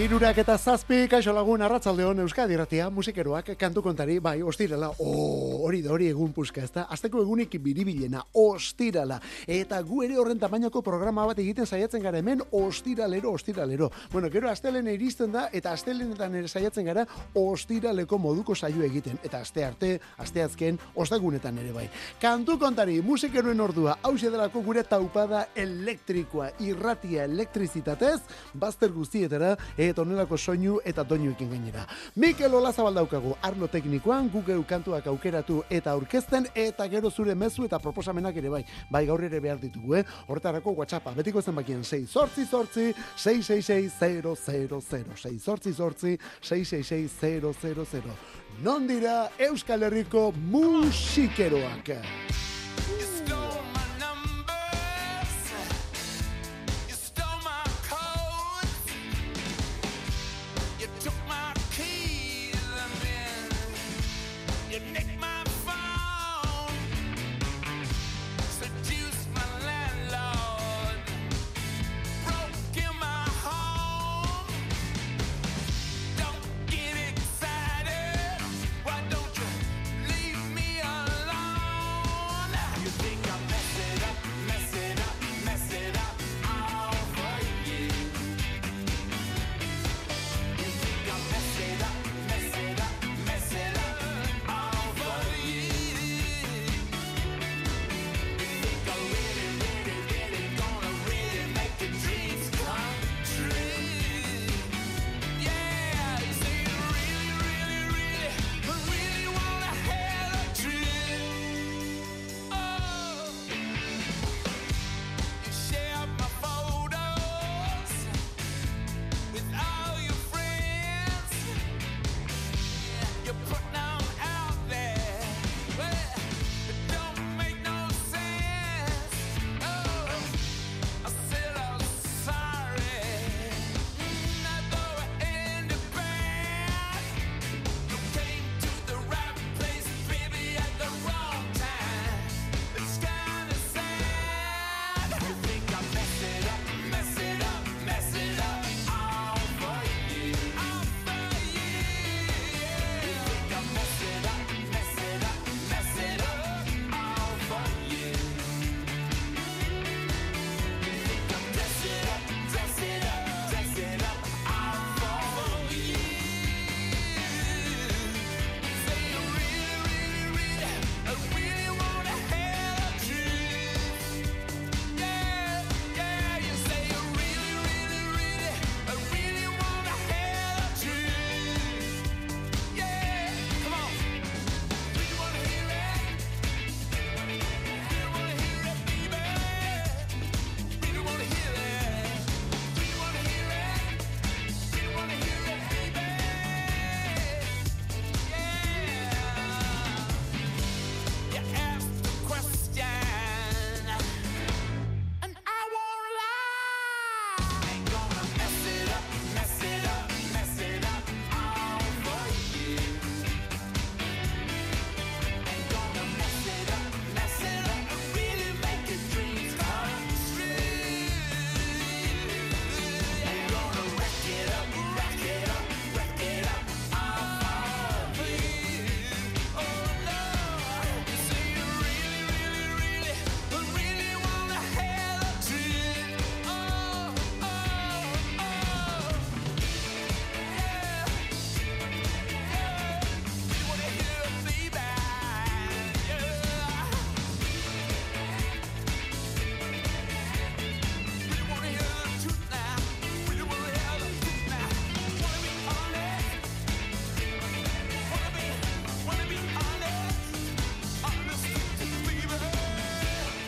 Irurak eta zazpi, kaixo lagun, arratzalde hon, Euskadi Ratia, musikeroak, kantu kontari, bai, ostirala, oh, hori da, hori egun puska, ez da, azteko egunik biribilena, ostirala, eta gu ere horren tamainako programa bat egiten saiatzen gara hemen, ostiralero, ostiralero. Bueno, gero astelen iristen da, eta astelenetan ere saiatzen gara, ostiraleko moduko saio egiten, eta aste arte, aste azken, ostagunetan ere bai. Kantu kontari, musikeroen ordua, hause delako gure taupada elektrikoa, irratia elektrizitatez, bazter guztietara, eta onelako soinu eta doinuekin gainera. Mikel Olazabal daukagu, arlo teknikoan, gugeu kantuak aukeratu eta aurkezten, eta gero zure mezu eta proposamenak ere bai. Bai gaur ere behar ditugu, eh? Hortarako WhatsAppa, betiko zenbakien 6 sortzi sortzi, 666 000, 6 sortzi sortzi, 666 000. Non dira Euskal Herriko musikeroak.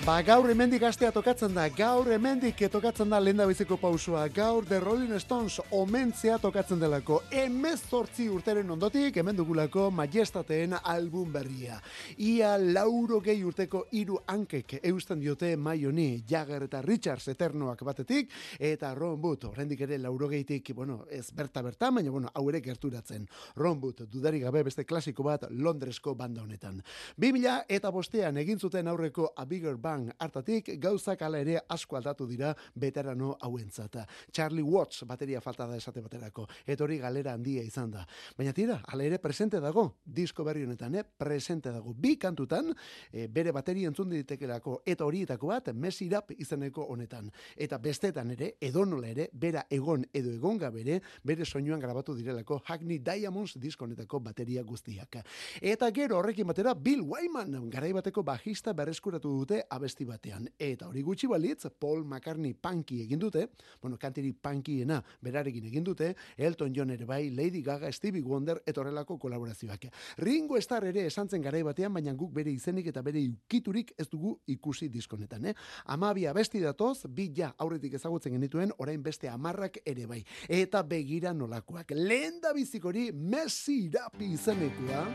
Ba, gaur hemendik astea tokatzen da, gaur hemendik tokatzen da lenda biziko pausua, gaur The Rolling Stones omentzea tokatzen delako, emezortzi urteren ondotik, hemen dugulako majestateen album berria. Ia lauro gehi urteko hiru hankek eusten diote Maioni, Jagger eta Richards eternoak batetik, eta Ron Wood, oraindik ere lauro gehitik, bueno, ez berta berta, baina bueno, hau ere gerturatzen. Ron Wood, dudarik gabe beste klasiko bat Londresko banda honetan. 2000 eta bostean egin zuten aurreko A Bang Bang hartatik gauzak ala ere asko aldatu dira veterano hauentzat. Charlie Watts bateria falta da esate baterako, eta hori galera handia izan da. Baina tira, ala ere presente dago, disko berri honetan, eh? presente dago. Bi kantutan, eh, bere bateria entzun ditekelako, eta horietako bat, Messi Rap izeneko honetan. Eta bestetan ere, edonola ere, bera egon edo egonga bere, bere soinuan grabatu direlako Hackney Diamonds disko honetako bateria guztiak. Eta gero horrekin batera, Bill Wyman, garai bateko bajista berreskuratu dute abesti batean. Eta hori gutxi balitz, Paul McCartney punky egin dute, bueno, kantiri punkiena berarekin egin dute, Elton John ere bai, Lady Gaga, Stevie Wonder, eta horrelako kolaborazioak. Ringo Starr ere esan zen garai batean, baina guk bere izenik eta bere ukiturik ez dugu ikusi diskonetan, eh? Amabi abesti datoz, bi ja aurretik ezagutzen genituen, orain beste amarrak ere bai. Eta begira nolakoak. Lehen da bizikori Messi Rapi izenekoa.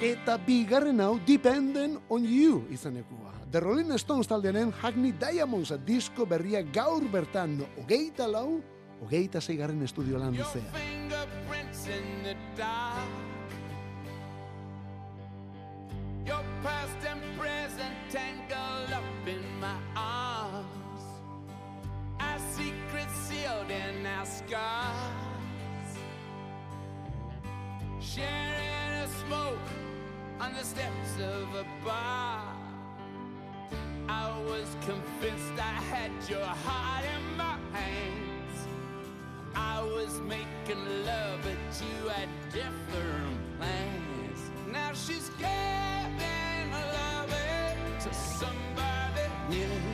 Eta bigarren hau Dependent on You izenekoa. The Rolling Stones taldearen Hackney Diamonds disko berria gaur bertan hogeita lau, hogeita zeigarren estudio lan duzea. Your past and present tangled up in my arms. Our secrets sealed in our scars. Sharing a smoke on the steps of a bar. I was convinced I had your heart in my hands. I was making love, but you had different plans. Now she's giving love to somebody new.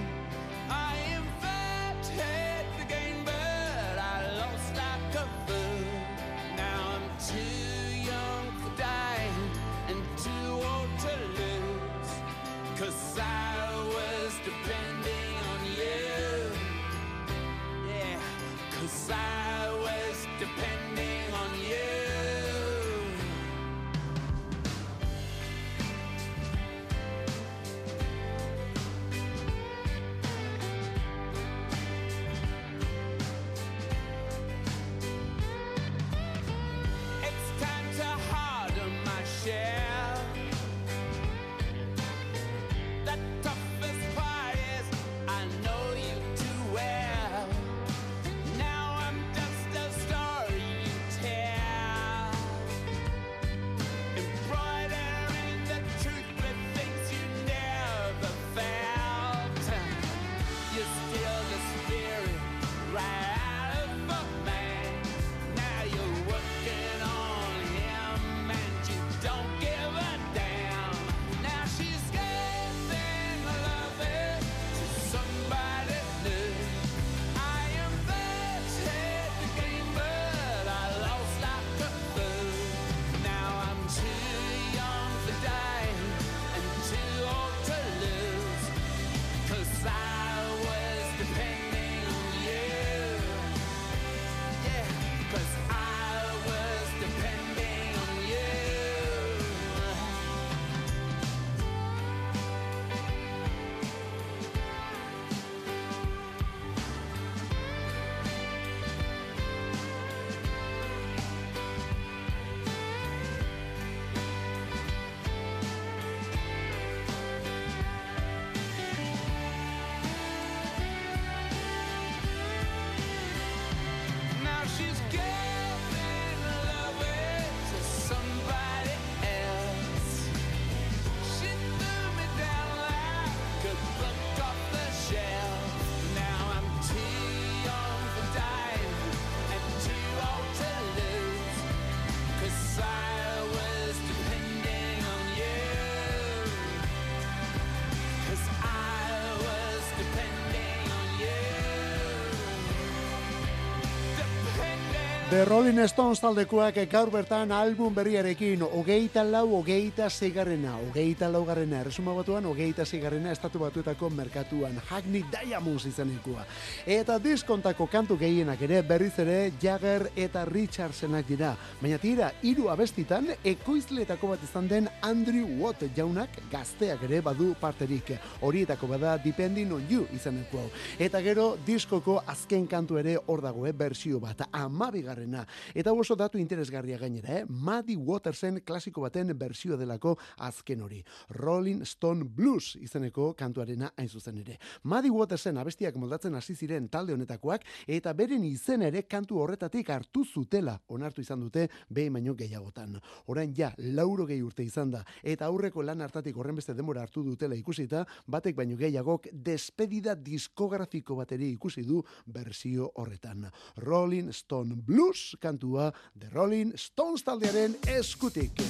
The Rolling Stones taldekoak gaur bertan album berriarekin hogeita lau, hogeita zeigarrena, hogeita laugarrena, erresuma batuan, hogeita zeigarrena estatu batuetako merkatuan, Hackney Diamonds izanekoa. Eta diskontako kantu gehienak ere berriz ere Jagger eta Richardsenak dira. Baina tira, hiru abestitan, ekoizletako bat izan den Andrew Watt jaunak gazteak ere badu parterik. Horietako bada Depending on You izaneko hau. Eta gero diskoko azken kantu ere hor dago, eh, bersio bat, amabigarren laugarrena. Eta oso datu interesgarria gainera, eh? Muddy Watersen klasiko baten berzio delako azken hori. Rolling Stone Blues izeneko kantuarena hain zuzen ere. Muddy Watersen abestiak moldatzen hasi ziren talde honetakoak eta beren izen ere kantu horretatik hartu zutela onartu izan dute behin baino gehiagotan. Orain ja, lauro gehi urte izan da eta aurreko lan hartatik horren beste denbora hartu dutela ikusita, batek baino gehiagok despedida diskografiko bateri ikusi du berzio horretan. Rolling Stone Blues kantua The Rolling Stones taldearen eskutik.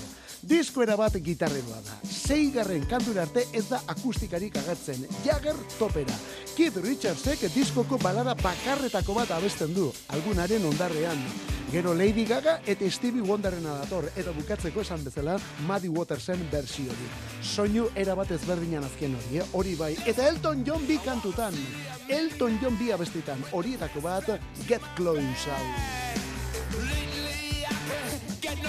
Diskoera bat gitarreroa da. Seigarren kantura arte ez da akustikarik agertzen. Jagger topera. Keith Richardsek diskoko balada bakarretako bat abesten du, algunaren ondarrean. Gero Lady Gaga eta Stevie Wonderrena dator, eta bukatzeko esan bezala Muddy Watersen bersio hori. Soinu erabat ezberdinan azken hori, eh? hori bai. Eta Elton John bi kantutan. Elton John bi abestitan, horietako bat Get Close. Lately I can't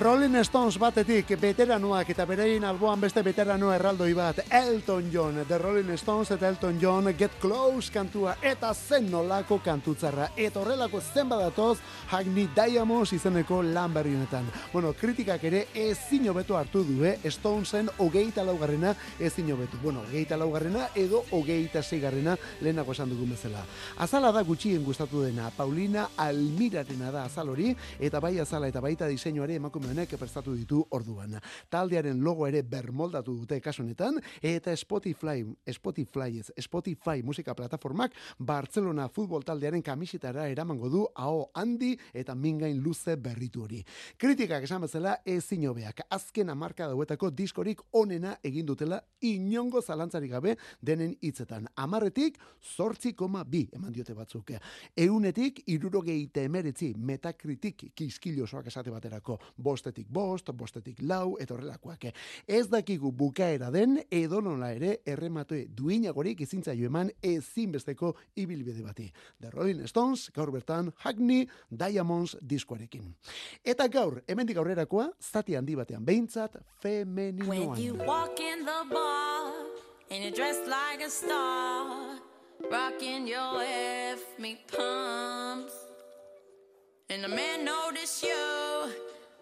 Rolling Stones batetik veteranoak eta berein alboan beste veterano erraldoi bat Elton John, The Rolling Stones eta Elton John Get Close kantua eta zen nolako kantutzarra eta horrelako zen badatoz Hackney Diamonds izeneko lan berri honetan. Bueno, kritikak ere ezin hobeto hartu du, eh? Stonesen hogeita laugarrena ezin hobetu. Bueno, hogeita laugarrena edo hogeita zeigarrena lehenako esan dugun bezala. Azala da gutxien gustatu dena, Paulina Almirarena da azal hori, eta bai azala eta baita diseinuare emakume honek prestatu ditu orduan. Taldearen logo ere bermoldatu dute kasu honetan eta Spotify, Spotify, Spotify musika plataformak Barcelona futbol taldearen kamisitara eramango du hau handi eta mingain luze berritu hori. Kritikak esan bezala ezin hobeak. Azken hamarka dauetako diskorik onena egin dutela inongo zalantzarik gabe denen hitzetan. Amarretik zortzi koma bi eman diote batzuk. Eunetik irurogeite emeretzi metakritik kiskiliosoak esate baterako. Bostetik bost, bostetik lau, eta horrelakoak. Ez dakigu bukaera den edonola ere erremate duinagorik ezintzaio eman ezinbesteko ibilbide bati. The Rolling Stones, gaur bertan Hackney Diamonds diskoarekin. Eta gaur, hemendik aurrerakoa, zati handi batean behintzat When you femeninoan. walk in the bar and you're dressed like a star, rocking your F me pumps, and the man notice you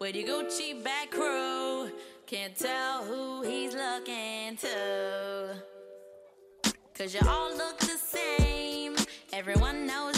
with your Gucci back crew, can't tell who he's looking to. Cause you all look the same, everyone knows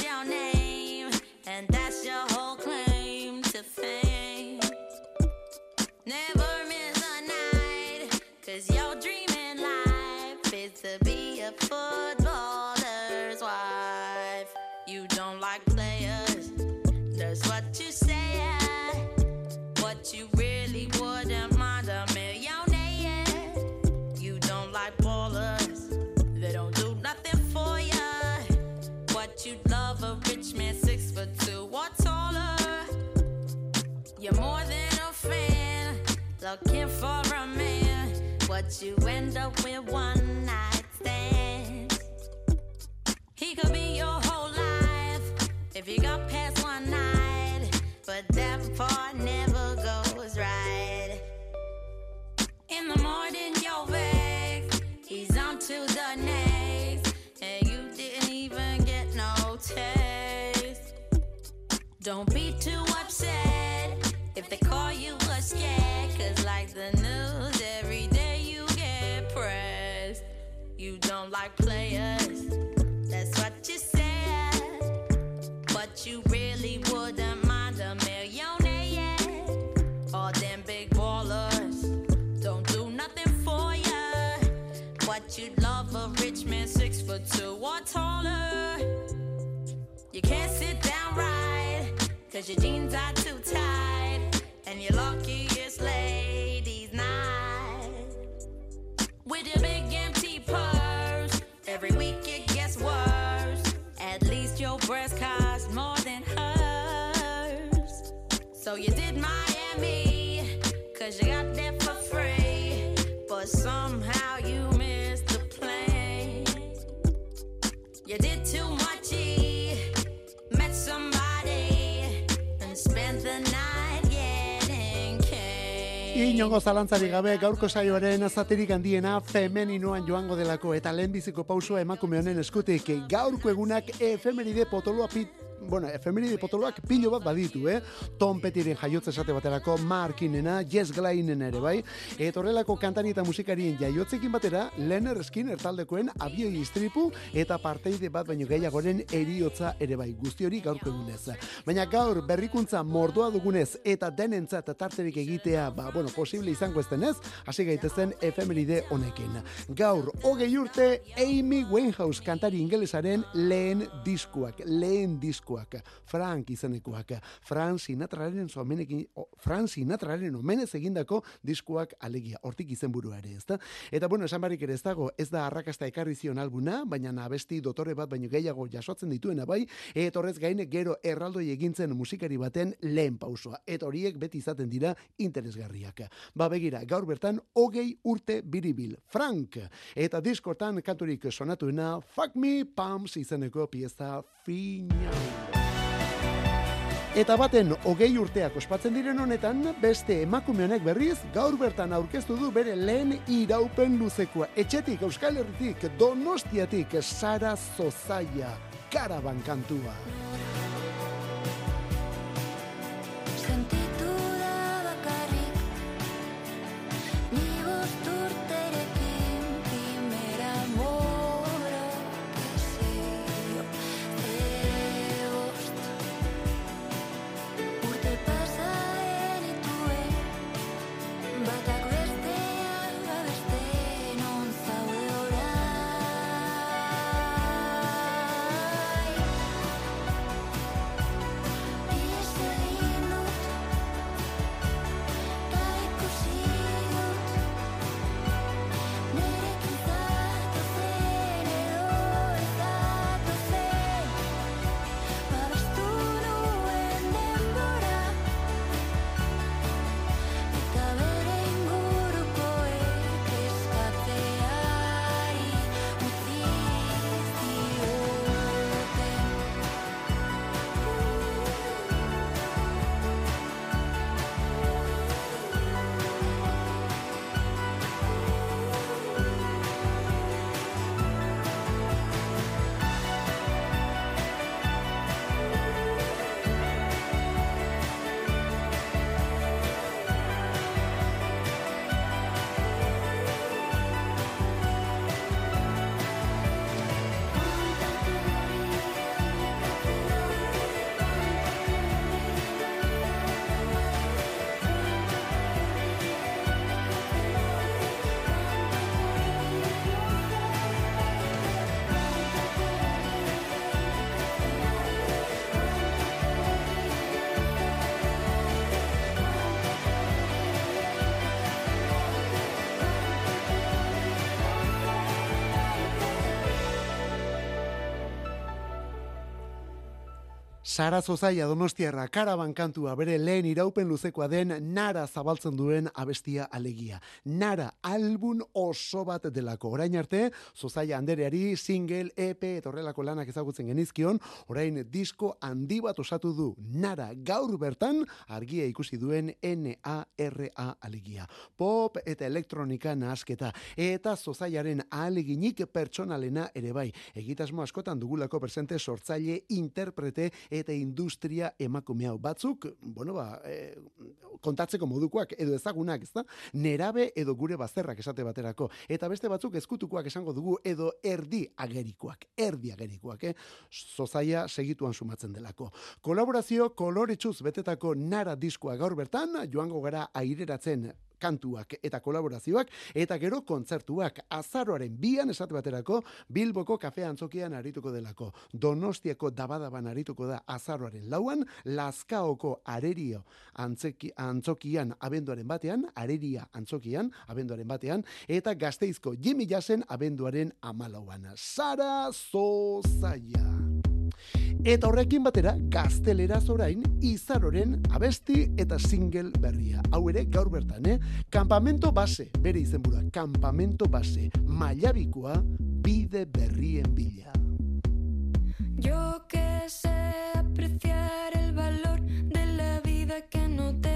Inongo zalantzarik gabe gaurko saioaren zatirik handiena femeninoan joango delako eta lehenbiziko pausua emakume honen eskutik. Gaurko egunak efemeride potoloa pit Bueno, efemeride potoloak pilo bat baditu, eh? Tom Pettiren jaiotze esate baterako, Markinena, Jess Glainen ere, bai? Eta horrelako kantari eta musikarien jaiotzekin batera, Leonard Skinner taldekoen abioi istripu eta parteide bat baino gehiagoren eriotza ere bai, guzti hori gaurko egunez. Baina gaur berrikuntza mordoa dugunez eta denentzat tarterik egitea, ba, bueno, posible izango ez denez, hasi gaitezen efemeride honekin. Gaur, hogei urte, Amy Winehouse kantari ingelesaren lehen diskuak, lehen diskuak, Frank izenekoak, Frank Sinatraren omenekin, o, Frank Sinatraren omenez egindako diskuak alegia, hortik izenburua ere, ezta? Eta bueno, esan barik ere ez dago, ez da arrakasta ekarri zion albuna, baina abesti dotore bat baino gehiago jasotzen dituena bai, eta horrez gaine gero erraldoi egintzen musikari baten lehen pausoa. Eta horiek beti izaten dira interesgarriak. Ba begira, gaur bertan hogei urte biribil. Frank! Eta diskortan kanturik sonatuena Fuck Me Pumps izeneko pieza fina. Eta baten hogei urteak ospatzen diren honetan, beste emakume honek berriz gaur bertan aurkeztu du bere lehen iraupen luzekoa. Etxetik, Euskal Herritik, Donostiatik, Sara Zozaia, karaban kantua. Sara Zozaia Donostiarra karaban kantua bere lehen iraupen luzekoa den Nara zabaltzen duen abestia alegia. Nara album oso bat delako. Orain arte, Zozaia andereari single, EP eta horrelako lanak ezagutzen genizkion, orain disko handi bat osatu du. Nara gaur bertan argia ikusi duen N-A-R-A alegia. Pop eta elektronika nahasketa. Eta Zozaiaren ahaleginik pertsonalena ere bai. Egitasmo askotan dugulako presente sortzaile, interprete eta industria emakume hau batzuk, bueno ba, e, kontatzeko modukoak edo ezagunak, ezta? Nerabe edo gure bazterrak esate baterako. Eta beste batzuk ezkutukoak esango dugu edo erdi agerikoak, erdi agerikoak, eh? Zozaia segituan sumatzen delako. Kolaborazio koloretsuz betetako nara diskoa gaur bertan, joango gara aireratzen kantuak eta kolaborazioak eta gero kontzertuak azaroaren bian esate baterako Bilboko kafe antzokian arituko delako. Donostiako dabadaban arituko da azaroaren lauan, Lazkaoko arerio antzeki, antzokian abenduaren batean, areria antzokian abenduaren batean, eta gazteizko Jimmy Jassen abenduaren amalauan. Sara Zozaia. Eta horrekin batera, gazteleraz orain, izaroren abesti eta single berria. Hau ere, gaur bertan, eh? Kampamento base, bere izenburua, kampamento base, mailabikoa, bide berrien bila. Yo que sé apreciar el valor de la vida que no te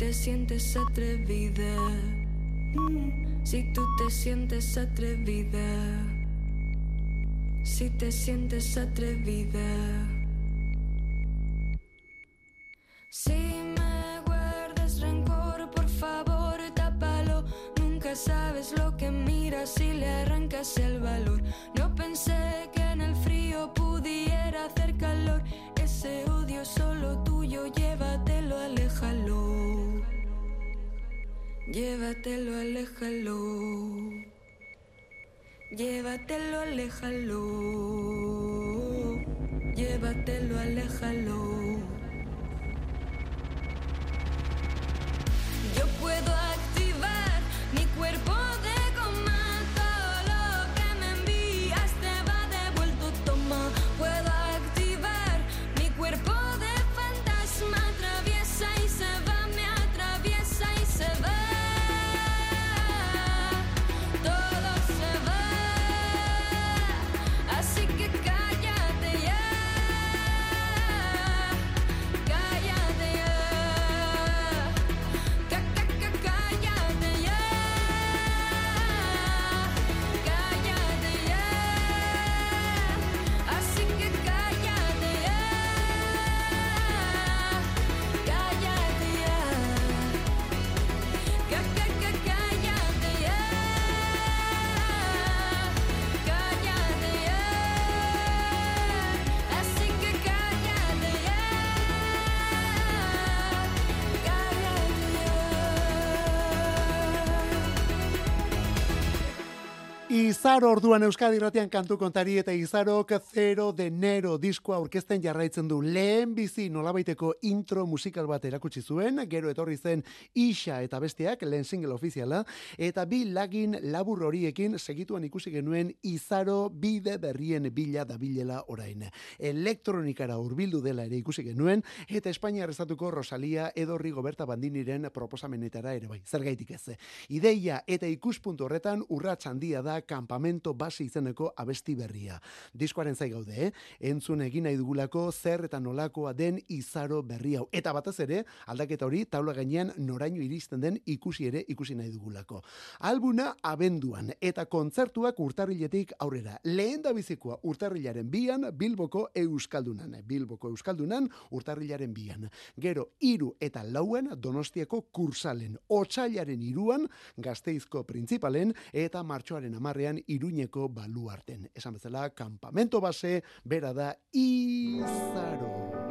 te sientes atrevida. Si tú te sientes atrevida. Si te sientes atrevida. Si me guardas rencor, por favor, tápalo. Nunca sabes lo que miras si le arrancas el valor. No pensé que en el frío pudiera hacer calor. Ese odio solo tuyo, llévatelo, aléjalo. Llévatelo, aléjalo. Llévatelo, aléjalo. Llévatelo, aléjalo. Yo puedo activar mi cuerpo Izaro orduan Euskadi Ratian kantu kontari eta Izarok 0 de enero diskoa aurkezten jarraitzen du. Lehen bizi nolabaiteko intro musikal bat erakutsi zuen, gero etorri zen Isa eta besteak lehen single ofiziala, eta bi lagin labur horiekin segituan ikusi genuen Izaro bide berrien bila dabilela orain. Elektronikara hurbildu dela ere ikusi genuen, eta Espainiar estatuko Rosalia edo Rigoberta Bandiniren proposamenetara ere bai. Zergaitik ez. Ideia eta ikuspuntu horretan urrats handia da Campamento Base izeneko abesti berria. Diskoaren zai gaude, eh? Entzun egin nahi dugulako zer eta nolakoa den izaro berri hau. Eta batez ere, aldaketa hori taula gainean noraino iristen den ikusi ere ikusi nahi dugulako. Albuna abenduan eta kontzertuak urtarriletik aurrera. Lehen da bizikoa urtarrilaren bian Bilboko Euskaldunan. Bilboko Euskaldunan urtarrilaren bian. Gero, iru eta lauen Donostiako kursalen. Otsailaren iruan Gazteizko printzipalen eta martxoaren amarrean Iruñeko baluarten. Esan bezala, kampamento base, bera da Izaro.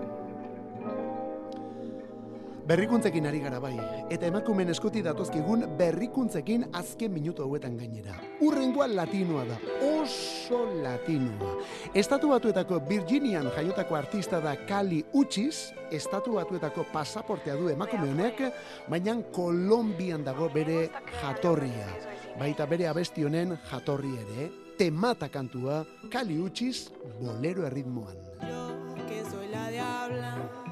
Berrikuntzekin ari gara bai, eta emakumen eskuti datozkigun berrikuntzekin azken minutu hauetan gainera. Urrengoa latinoa da, oso latinoa. Estatu batuetako Virginian jaiotako artista da Kali Uchis, estatu batuetako pasaportea du emakume honek, baina Kolombian dago bere jatorria. Baita bere abesti honen jatorri ere, temata kantua, Kali Uchis, bolero erritmoan. Yo que soy la diabla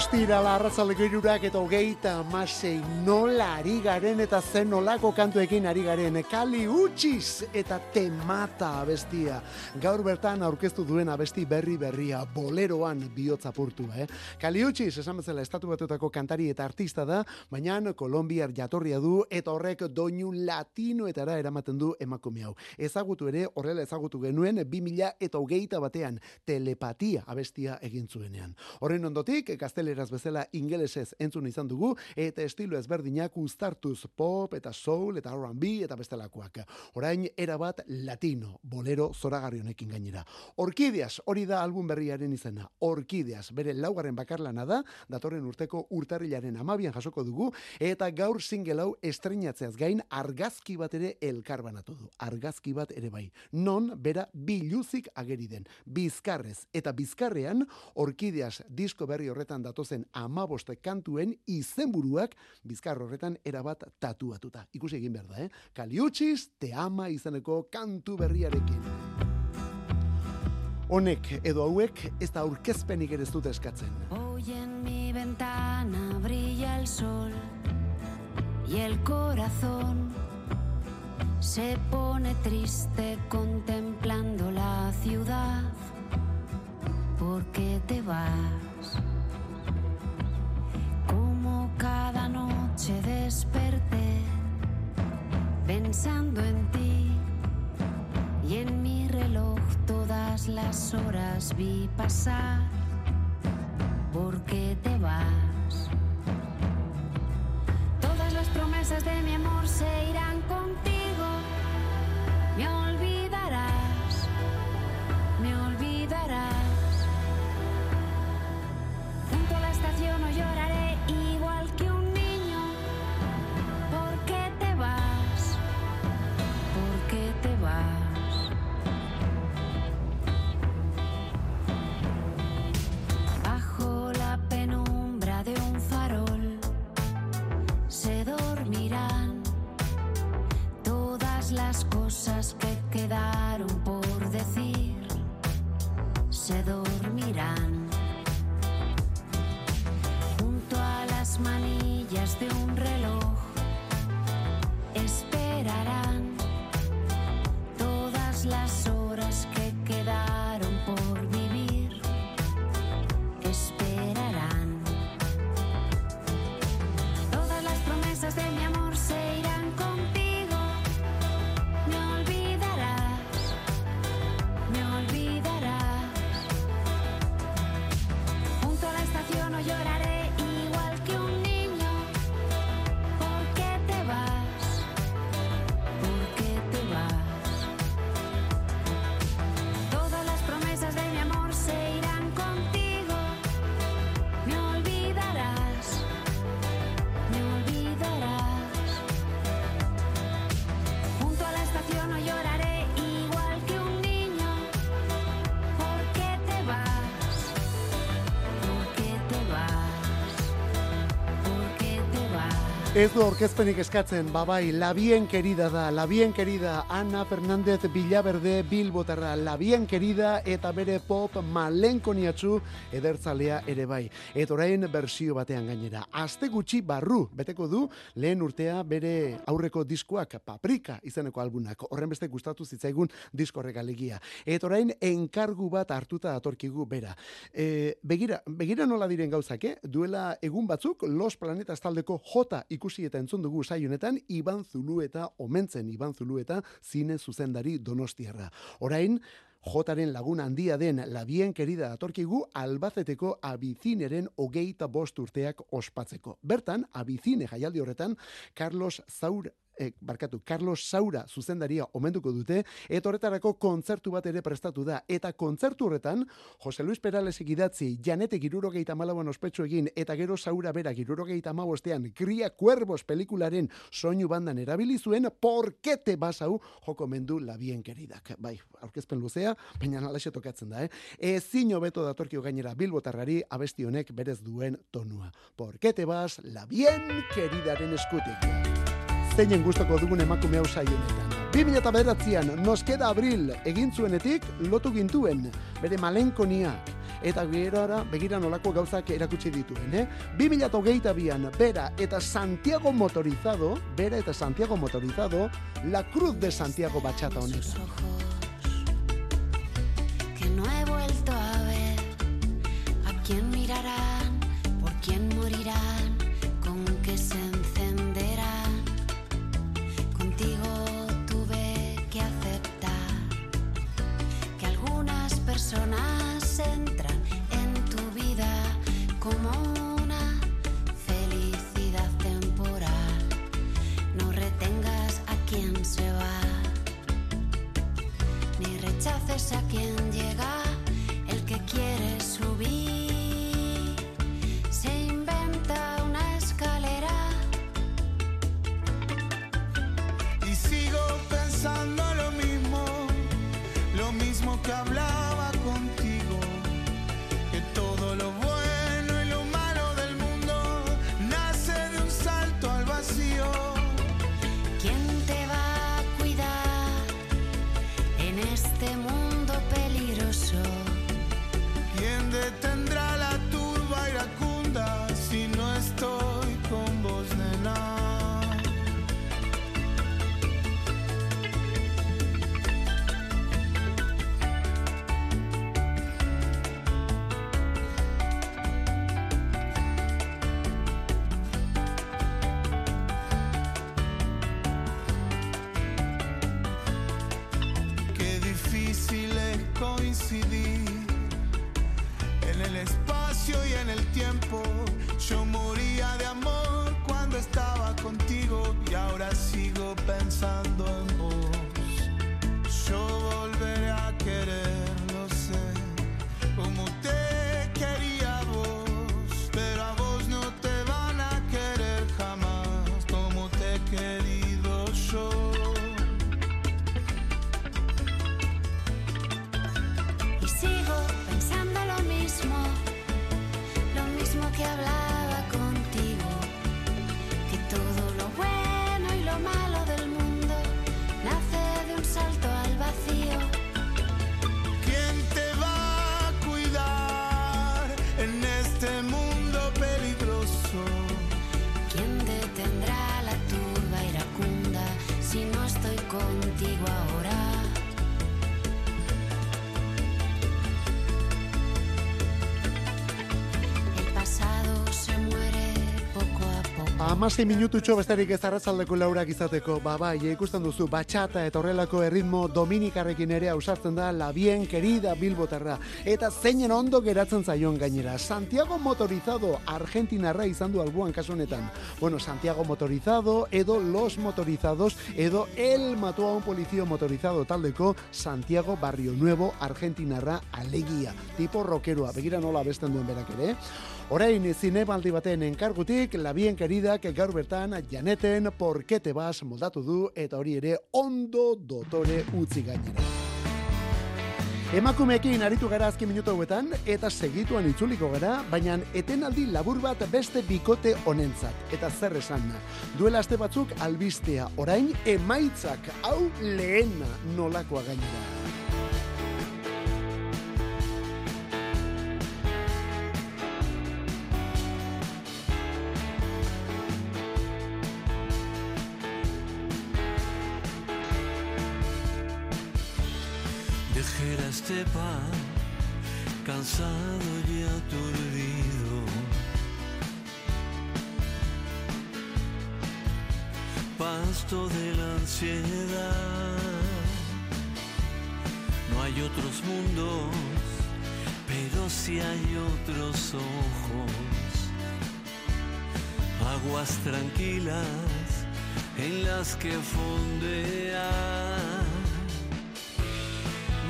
Ostirala arratzaldeko irurak eta hogeita amasei nola ari garen eta zen nolako kantuekin ari garen kali utxiz eta temata abestia. Gaur bertan aurkeztu duen abesti berri berria boleroan bihotza purtu, eh? Kali utxiz, esan bezala estatu batuetako kantari eta artista da, baina Kolombiar jatorria du eta horrek doinu latinoetara eramaten du emakume hau. Ezagutu ere, horrela ezagutu genuen 2000 eta hogeita batean telepatia abestia egin zuenean. Horren ondotik, gazteleraz bezala ingelesez entzun izan dugu, eta estilo ezberdinak uztartuz pop eta soul eta R&B eta bestelakoak. Orain erabat latino, bolero zoragarri honekin gainera. Orkideas, hori da album berriaren izena. Orkideas, bere laugarren bakarlana da, datorren urteko urtarrilaren amabian jasoko dugu, eta gaur single hau estrenatzeaz gain argazki bat ere elkarbanatu du. Argazki bat ere bai. Non, bera, biluzik ageri den. Bizkarrez. Eta bizkarrean, Orkideas disko berri horretan datozen amaboste kantuen izenburuak bizkar horretan erabat tatuatuta. Ikusi egin behar da, eh? Kaliutxiz, te ama izeneko kantu berriarekin. Honek edo hauek ez da aurkezpenik ere ez dute eskatzen. Hoy en mi ventana brilla el sol y el corazón se pone triste contemplando la ciudad. ¿Por qué te vas? cada noche desperté pensando en ti y en mi reloj todas las horas vi pasar porque te vas. Todas las promesas de mi Ez du orkezpenik eskatzen, babai, la bien querida da, la bien querida Ana Fernández Villaverde Bilbotarra, la bien querida eta bere pop malenkoniatzu edertzalea ere bai. Eta orain bersio batean gainera. Aste gutxi barru, beteko du, lehen urtea bere aurreko diskoak, paprika izeneko albunak. Horren beste gustatu zitzaigun diskorrek alegia. Eta orain enkargu bat hartuta datorkigu bera. E, begira, begira nola diren gauzak, eh? Duela egun batzuk, Los Planetas taldeko jota ikusi eta entzun dugu saio honetan Iban Zulueta omentzen Iban Zulueta zine zuzendari Donostiarra. Orain Jotaren lagun handia den La Bien Querida datorkigu Albaceteko Abizineren hogeita bost urteak ospatzeko. Bertan, Abizine jaialdi horretan, Carlos Zaur eh, barkatu, Carlos Saura zuzendaria omenduko dute, eta horretarako kontzertu bat ere prestatu da. Eta kontzertu horretan, Jose Luis Perales idatzi, Janete girurogeita malauan ospetsu egin, eta gero Saura bera girurogeita mabostean, Cría Cuervos pelikularen soinu bandan erabili zuen, porkete basau joko mendu la bien queridak. Bai, aurkezpen luzea, baina alaxe tokatzen da, eh? Ezin hobeto datorkio gainera Bilbotarrari abesti honek berez duen tonua. Porkete bas, la bien queridaren eskutik zeinen gustoko dugun emakume hau saionetan. 2009an, nos queda abril, egin zuenetik, lotu gintuen, bere malenkonia, eta gerora begira nolako gauzak erakutsi dituen, eh? 2022an, bera eta Santiago motorizado, bera eta Santiago motorizado, la cruz de Santiago bachata Sus honetan. Poco. Amazti minututxo besterik ez arratzaldeko laurak izateko, ba bai, ikusten duzu, batxata eta horrelako erritmo dominikarrekin ere ausartzen da la bien querida bilbotarra. Eta zeinen ondo geratzen zaion gainera. Santiago Motorizado Argentinarra izan du albuan kasu honetan. Bueno, Santiago Motorizado, edo Los Motorizados, edo El mató a un policía motorizado taldeko Santiago Barrio Nuevo Argentinarra alegia. Tipo rockeroa, begira nola besten duen berak ere. Orain zinemaldi baten enkargutik, la bien queridak gaur bertan janeten porkete bas moldatu du eta hori ere ondo dotore utzi gainera. Emakumeekin aritu gara azken minutu hauetan eta segituan itzuliko gara, baina etenaldi labur bat beste bikote honentzat. Eta zer esan, duela aste batzuk albistea, orain emaitzak hau lehena nolakoa gainera. No hay otros mundos, pero sí hay otros ojos. Aguas tranquilas en las que fondean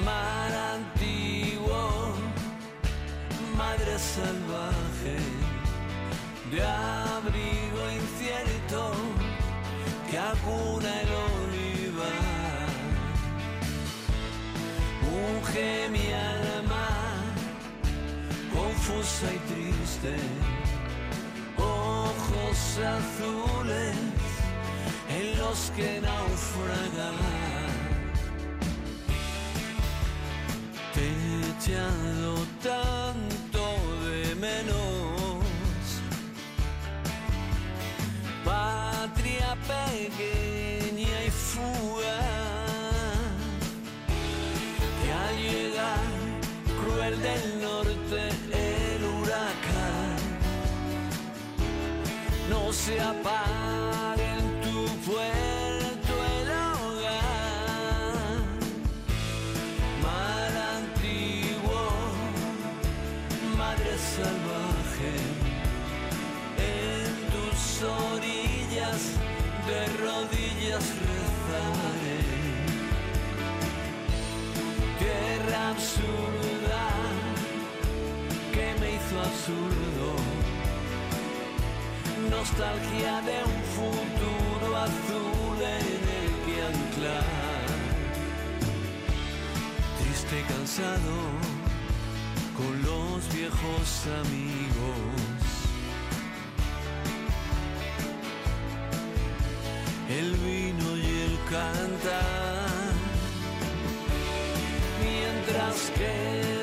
mar antiguo, madre salvaje, de abrigo incierto y triste, ojos azules en los que naufragan. Te pequeña y al llegar cruel del norte el huracán no se apague absurda que me hizo absurdo, nostalgia de un futuro azul en el que anclar. Triste cansado con los viejos amigos. El vino y el cantar, quem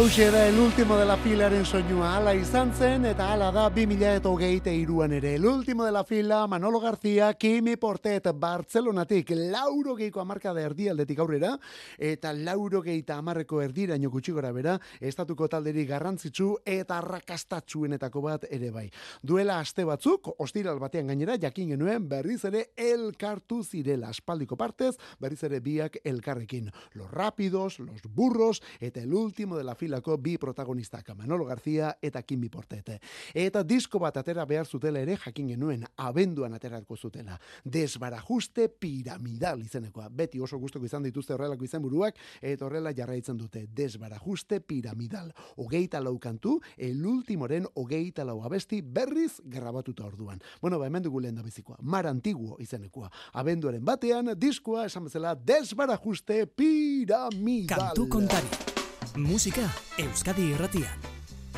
Hauxe da el último de la filaren soinua ala izan zen eta ala da 2008 iruan ere. El último de la fila Manolo García, Kimi Portet, Bartzelonatik, lauro geiko amarka da erdialdetik aurrera, eta lauro geita amarreko erdiraino gutxi gora bera, estatuko talderi garrantzitsu eta rakastatxuenetako bat ere bai. Duela aste batzuk, ostiral batean gainera, jakin genuen berriz ere elkartu zirela aspaldiko partez, berriz ere biak elkarrekin. Los rápidos, los burros, eta el último de la filako bi protagonistak, Manolo García eta Kimi Portete. Eta disko bat atera behar zutela ere jakin genuen, abenduan aterako zutela. Desbarajuste piramidal izenekoa. Beti oso gustoko izan dituzte horrelako izenburuak eta horrela jarraitzen dute. Desbarajuste piramidal. Hogeita lau kantu, el ultimoren hogeita lau abesti berriz grabatuta orduan. Bueno, ba, hemen dugu lehen da bizikoa. Mar antiguo izenekoa. Abenduaren batean, diskoa esan bezala desbarajuste piramidal. Kantu kontari. Musika Euskadi irratian.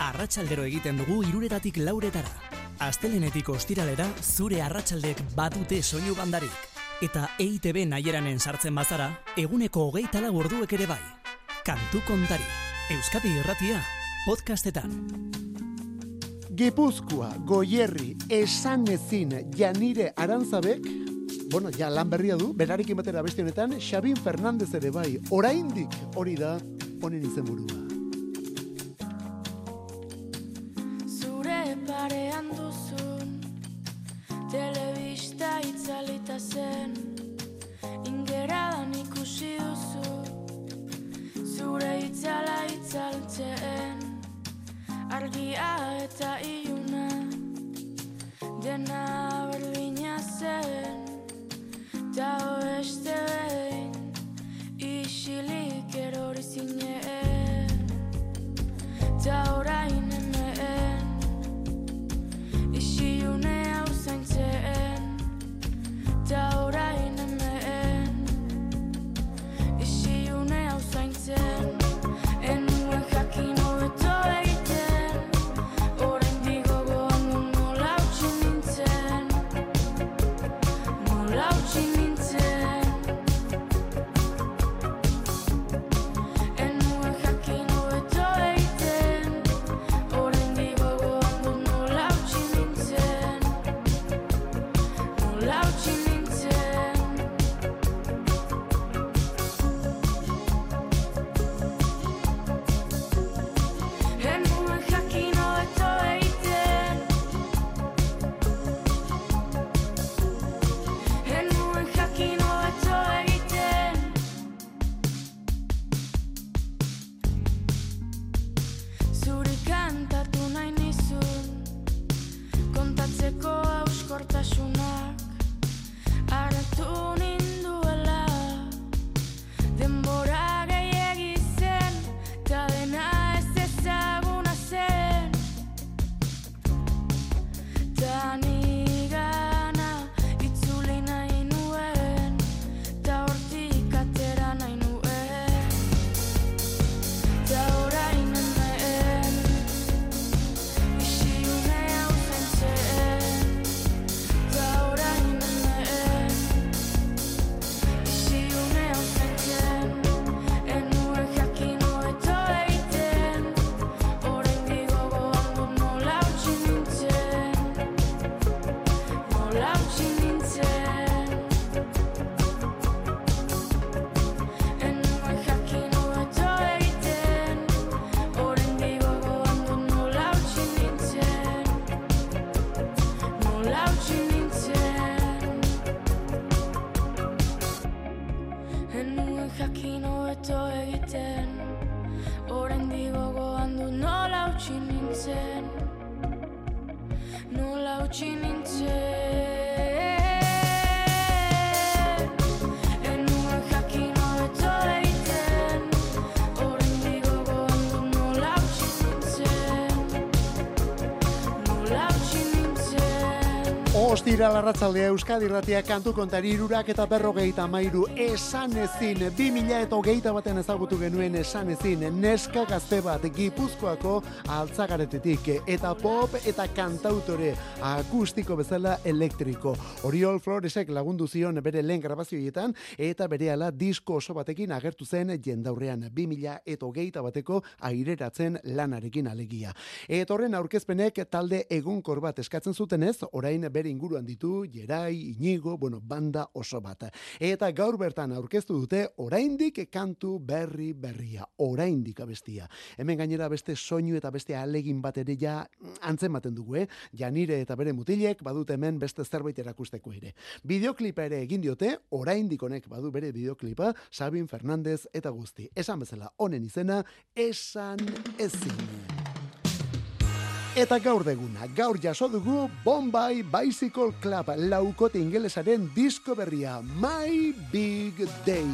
Arratsaldero egiten dugu iruretatik lauretara. Astelenetik ostiralera zure arratsaldek badute soinu bandarik. Eta EITB naieranen sartzen bazara, eguneko hogeita lau orduek ere bai. Kantu kontari. Euskadi irratia. Podcastetan. Gipuzkoa, Goierri, esan ezin, Janire Arantzabek, bueno, ja lan berria du, berarekin batera beste honetan, Xabin Fernandez ere bai, oraindik hori da honen izenburua. Utzi nintzen Nola utzi nintzen Ostira larratzaldea Euskadi Ratia kantu kontari irurak eta berrogeita mairu esan ezin, bi mila eta hogeita baten ezagutu genuen esan ezin, neska gazte bat gipuzkoako altzagaretetik eta pop eta kantautore akustiko bezala elektriko. Oriol Floresek lagundu zion bere lehen grabazioietan eta bere ala disko oso batekin agertu zen jendaurrean bi mila eta hogeita bateko aireratzen lanarekin alegia. Eta horren aurkezpenek talde egunkor bat eskatzen zutenez, orain bere inguruan ditu, Jerai, Inigo, bueno, banda oso bat. Eta gaur bertan aurkeztu dute, oraindik kantu berri berria, oraindik abestia. Hemen gainera beste soinu eta beste alegin bat ere ja antzematen dugu, eh? Janire eta bere mutilek badute hemen beste zerbait erakusteko ere. Bideoklipa ere egin diote, oraindik honek badu bere bideoklipa, Sabin Fernandez eta guzti. Esan bezala, honen izena, esan ezin. Eta gaur deguna, gaur jaso dugu Bombay Bicycle Club laukote ingelesaren disko berria My Big Day.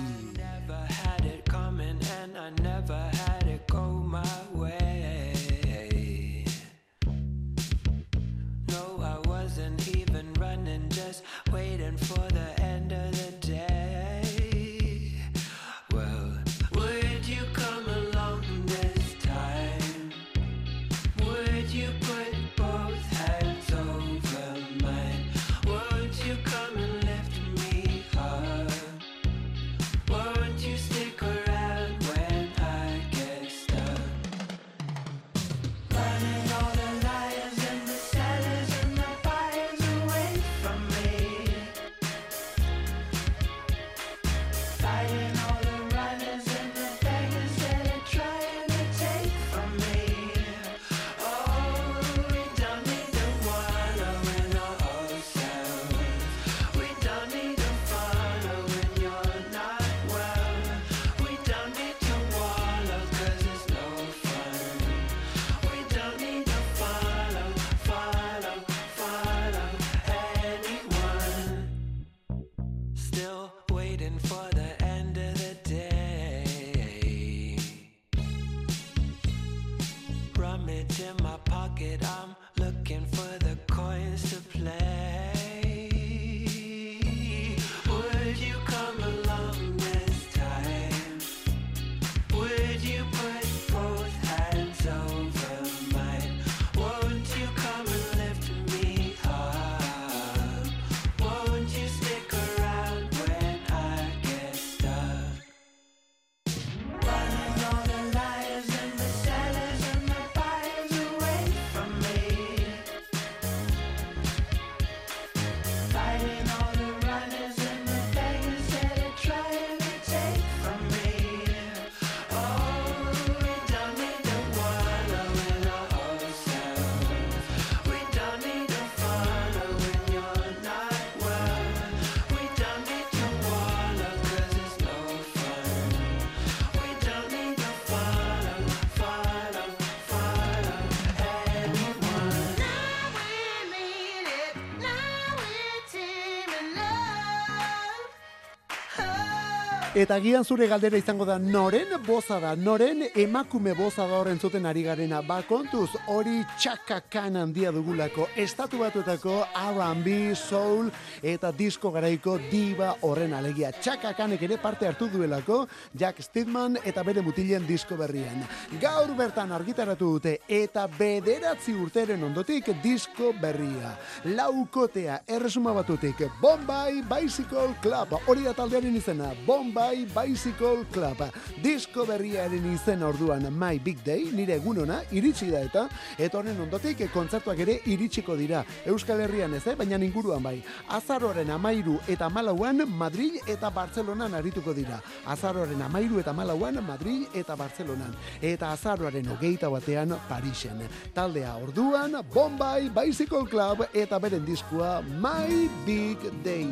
Eta gian zure galdera izango da noren boza da, noren emakume boza da horren zuten ari garena. Ba kontuz hori txakakan handia dugulako, estatu batuetako R&B, soul eta disco garaiko diva horren alegia. Txakakanek ere parte hartu duelako Jack Stidman eta bere mutilen disko berrian. Gaur bertan argitaratu dute eta bederatzi urteren ondotik disko berria. Laukotea erresuma batutik Bombay Bicycle Club hori da taldearen izena Bombay Bicycle Club. Disko berriaren izena orduan My Big Day nire egunona iritsi da eta eta honen ondotik kontzertuak ere iritsiko dira. Euskal Herrian ez, eh? baina inguruan bai. Azaroren amairu eta malauan Madrid eta Bartzelonan arituko dira. Azaroren amairu eta malauan Madrid eta Bartzelonan. Eta azaroaren hogeita batean Parisen. Taldea orduan Bombay Bicycle Club eta beren diskua My Big Day.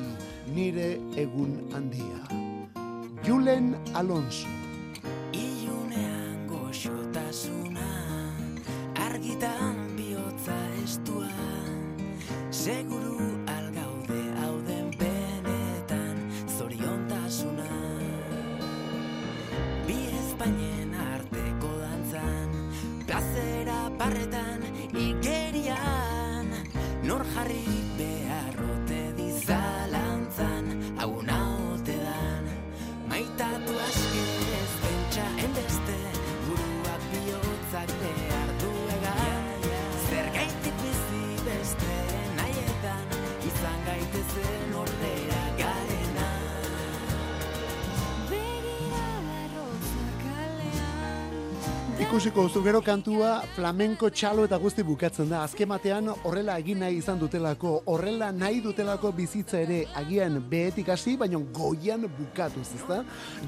Nire egun handia Julen Alonso. Ilunean goxotasuna Argitan bihotza estua. Seguru algaude hauden benetan Zoriontasuna. Bi ezpainen arteko dantzan Plazera parretan igerian. Nor jarri ikusiko zu gero kantua flamenko txalo eta guzti bukatzen da. Azken batean horrela egin nahi izan dutelako, horrela nahi dutelako bizitza ere agian behetik hasi, baina goian bukatuz, ezta?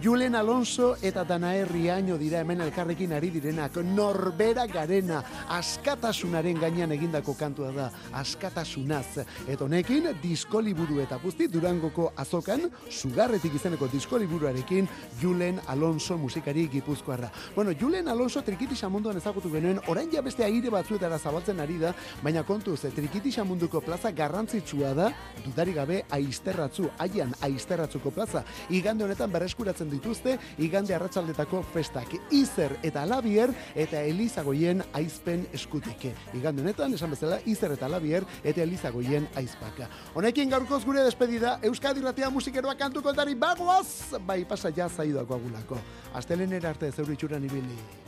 Julen Alonso eta Danae Riaño dira hemen elkarrekin ari direnak, norbera garena, askatasunaren gainean egindako kantua da, askatasunaz. Eta honekin, disko liburu eta guzti Durangoko azokan, sugarretik izeneko disko liburuarekin Julen Alonso musikari gipuzkoarra. Bueno, Julen Alonso trikitisa munduan ezagutu genuen, orain ja beste aire batzuetara zabaltzen ari da, baina kontuz, trikitisa munduko plaza garrantzitsua da, dudari gabe aisterratzu, haian aisterratzuko plaza. Igande honetan berreskuratzen dituzte, igande arratsaldetako festak. Izer eta Labier eta Elizagoien aizpen eskutik. Igande honetan, esan bezala, Izer eta Labier eta Elizagoien aizpaka. Honekin gaurkoz gure despedida, Euskadi Ratia musikeroa kantu kontari bagoaz, bai pasa ja zaidako agulako. Astelenera arte zeure itxuran ibili.